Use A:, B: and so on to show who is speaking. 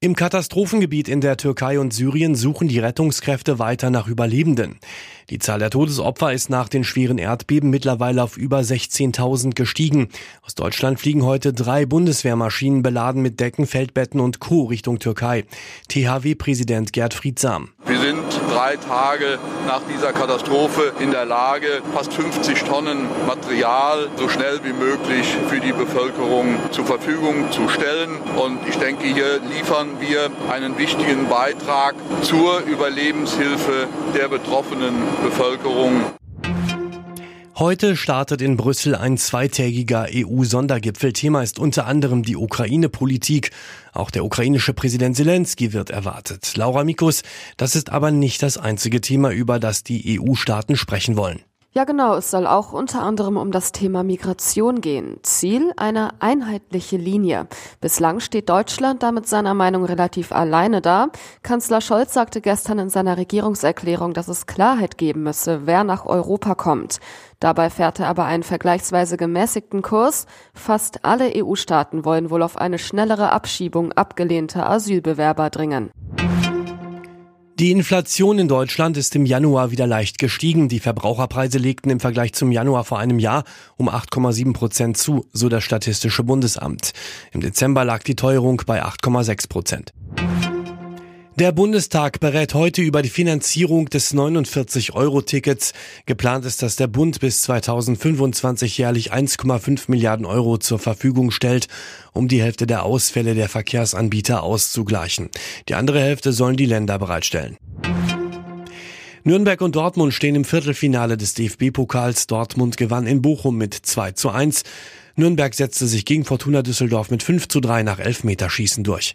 A: Im Katastrophengebiet in der Türkei und Syrien suchen die Rettungskräfte weiter nach Überlebenden. Die Zahl der Todesopfer ist nach den schweren Erdbeben mittlerweile auf über 16.000 gestiegen. Aus Deutschland fliegen heute drei Bundeswehrmaschinen beladen mit Decken, Feldbetten und Co. Richtung Türkei. THW-Präsident Gerd Friedsam.
B: Wir sind drei Tage nach dieser Katastrophe in der Lage, fast 50 Tonnen Material so schnell wie möglich für die Bevölkerung zur Verfügung zu stellen. Und ich denke, hier liefern wir einen wichtigen Beitrag zur Überlebenshilfe der betroffenen Bevölkerung.
A: Heute startet in Brüssel ein zweitägiger EU-Sondergipfel. Thema ist unter anderem die Ukraine-Politik. Auch der ukrainische Präsident Zelensky wird erwartet. Laura Mikus, das ist aber nicht das einzige Thema, über das die EU-Staaten sprechen wollen.
C: Ja, genau. Es soll auch unter anderem um das Thema Migration gehen. Ziel eine einheitliche Linie. Bislang steht Deutschland da mit seiner Meinung relativ alleine da. Kanzler Scholz sagte gestern in seiner Regierungserklärung, dass es Klarheit geben müsse, wer nach Europa kommt. Dabei fährt er aber einen vergleichsweise gemäßigten Kurs. Fast alle EU-Staaten wollen wohl auf eine schnellere Abschiebung abgelehnter Asylbewerber dringen.
A: Die Inflation in Deutschland ist im Januar wieder leicht gestiegen. Die Verbraucherpreise legten im Vergleich zum Januar vor einem Jahr um 8,7 Prozent zu, so das Statistische Bundesamt. Im Dezember lag die Teuerung bei 8,6 Prozent. Der Bundestag berät heute über die Finanzierung des 49-Euro-Tickets. Geplant ist, dass der Bund bis 2025 jährlich 1,5 Milliarden Euro zur Verfügung stellt, um die Hälfte der Ausfälle der Verkehrsanbieter auszugleichen. Die andere Hälfte sollen die Länder bereitstellen. Nürnberg und Dortmund stehen im Viertelfinale des DFB-Pokals. Dortmund gewann in Bochum mit 2 zu 1. Nürnberg setzte sich gegen Fortuna Düsseldorf mit 5 zu 3 nach Elfmeterschießen durch.